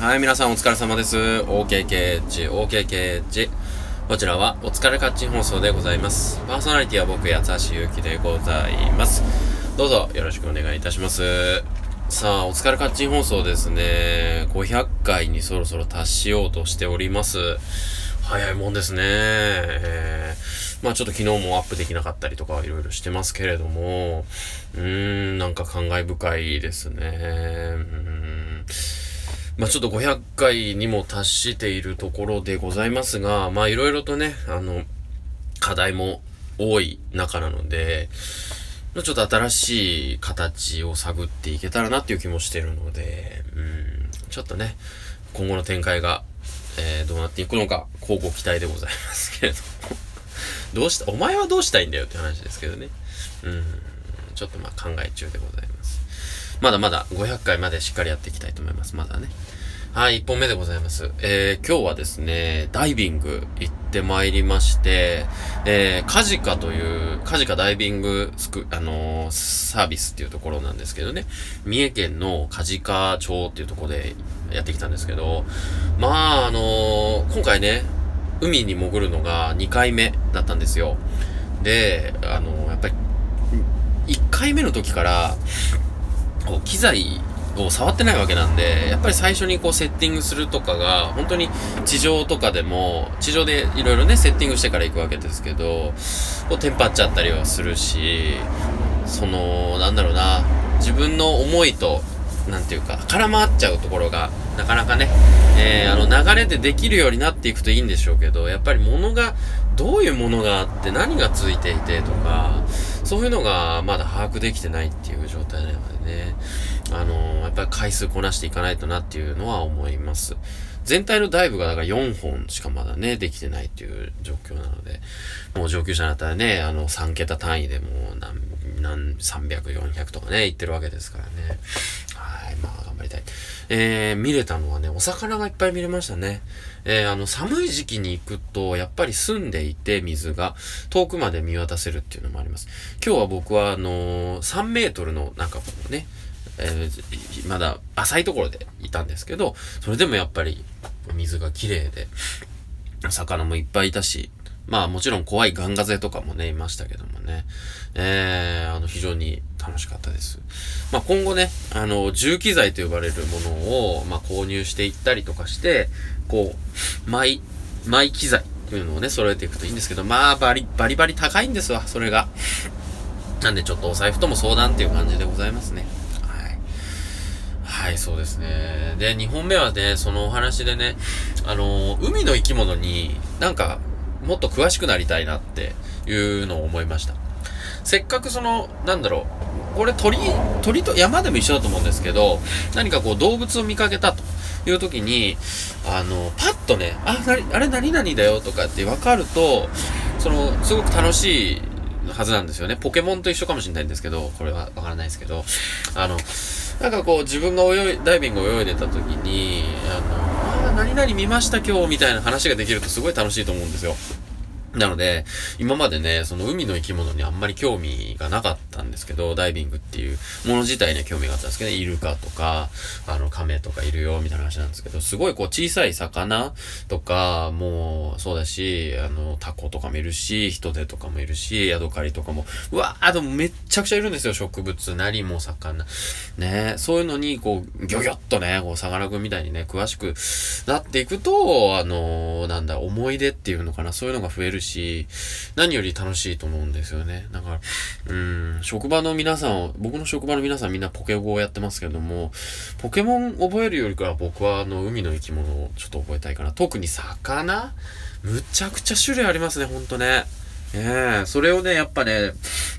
はい、皆さんお疲れ様です。OKKH、OKKH。こちらはお疲れカッチン放送でございます。パーソナリティは僕、八橋ゆうきでございます。どうぞよろしくお願いいたします。さあ、お疲れカッチン放送ですね。500回にそろそろ達しようとしております。早いもんですね。えー、まあちょっと昨日もアップできなかったりとかいろいろしてますけれども、うーん、なんか感慨深いですね。うんまあちょっと500回にも達しているところでございますが、まあいろいろとね、あの、課題も多い中なので、ちょっと新しい形を探っていけたらなっていう気もしてるので、うん、ちょっとね、今後の展開が、えー、どうなっていくのか、交互期待でございますけれども。どうした、お前はどうしたいんだよって話ですけどね。うん、ちょっとまあ考え中でございます。まだまだ500回までしっかりやっていきたいと思います。まだね。はい、1本目でございます。えー、今日はですね、ダイビング行ってまいりまして、えー、カジカという、カジカダイビングスク、あのー、サービスっていうところなんですけどね、三重県のカジカ町っていうところでやってきたんですけど、まあ、あのー、今回ね、海に潜るのが2回目だったんですよ。で、あのー、やっぱり、1回目の時から、こう、機材を触ってないわけなんで、やっぱり最初にこうセッティングするとかが、本当に地上とかでも、地上でいろいろね、セッティングしてから行くわけですけど、こうテンパっちゃったりはするし、その、なんだろうな、自分の思いと、なんていうか、絡まっちゃうところが、なかなかね、えー、あの流れでできるようになっていくといいんでしょうけど、やっぱり物が、どういうものがあって何がついていてとか、そういうのがまだ把握できてないっていう状態なのでね、あのー、やっぱり回数こなしていかないとなっていうのは思います。全体のダイブがだから4本しかまだね、できてないっていう状況なので、もう上級者になったらね、あの3桁単位でもう何、何、300、400とかね、いってるわけですからね。はい、まありたい。えー、見れたのはね、お魚がいっぱい見れましたね。えー、あの、寒い時期に行くと、やっぱり澄んでいて、水が、遠くまで見渡せるっていうのもあります。今日は僕は、あのー、3メートルの、なんかこうね、えー、まだ浅いところでいたんですけど、それでもやっぱり水が綺麗で、魚もいっぱいいたし、まあもちろん怖いガンガゼとかもね、いましたけどもね。えー、あの、非常に楽しかったです。まあ今後ね、あの、重機材と呼ばれるものを、まあ購入していったりとかして、こう、マイ、マイ機材っていうのをね、揃えていくといいんですけど、まあバリ、バリバリ高いんですわ、それが。なんでちょっとお財布とも相談っていう感じでございますね。はい、はいそうですね。で、2本目はね、そのお話でね、あの、海の生き物になんか、もっと詳しくなりたいなっていうのを思いました。せっかくその、なんだろう、これ鳥、鳥と山でも一緒だと思うんですけど、何かこう動物を見かけたという時に、あの、パッとね、あ、なあれ何々だよとかって分かると、その、すごく楽しいはずなんですよね。ポケモンと一緒かもしれないんですけど、これはわからないですけど、あの、なんかこう自分が泳い、ダイビング泳いでた時に、あの、あ何々見ました今日みたいな話ができるとすごい楽しいと思うんですよ。なので、今までね、その海の生き物にあんまり興味がなかったんですけど、ダイビングっていうもの自体には興味があったんですけど、イルカとか、あの、亀とかいるよ、みたいな話なんですけど、すごいこう小さい魚とかもうそうだし、あの、タコとかもいるし、ヒトデとかもいるし、ヤドカリとかも、うわーでもめっちゃくちゃいるんですよ、植物なりも魚。ね、そういうのに、こう、ギョギョッとね、こう、さがらくんみたいにね、詳しくなっていくと、あの、なんだ、思い出っていうのかな、そういうのが増えるし、し、何より楽しいと思うんですよね。だから、うん、職場の皆さん、僕の職場の皆さんみんなポケゴをやってますけども、ポケモン覚えるよりかは僕はあの、海の生き物をちょっと覚えたいかな。特に魚むちゃくちゃ種類ありますね、ほんとね。ええ、それをね、やっぱね、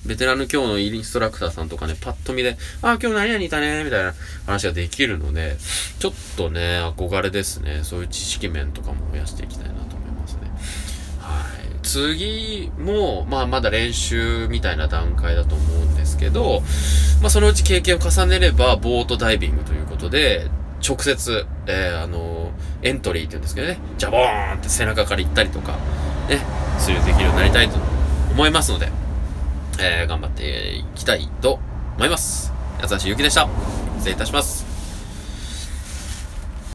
ベテランの今日のインストラクターさんとかね、パッと見で、あ、今日何々いたね、みたいな話ができるので、ちょっとね、憧れですね。そういう知識面とかも増やしていきたいな次も、まあまだ練習みたいな段階だと思うんですけど、まあそのうち経験を重ねれば、ボートダイビングということで、直接、えー、あのエントリーって言うんですけどね、ジャボーンって背中から行ったりとか、ね、するできるようになりたいと思いますので、えー、頑張っていきたいと思います。やつしゆきでした。失礼いたします。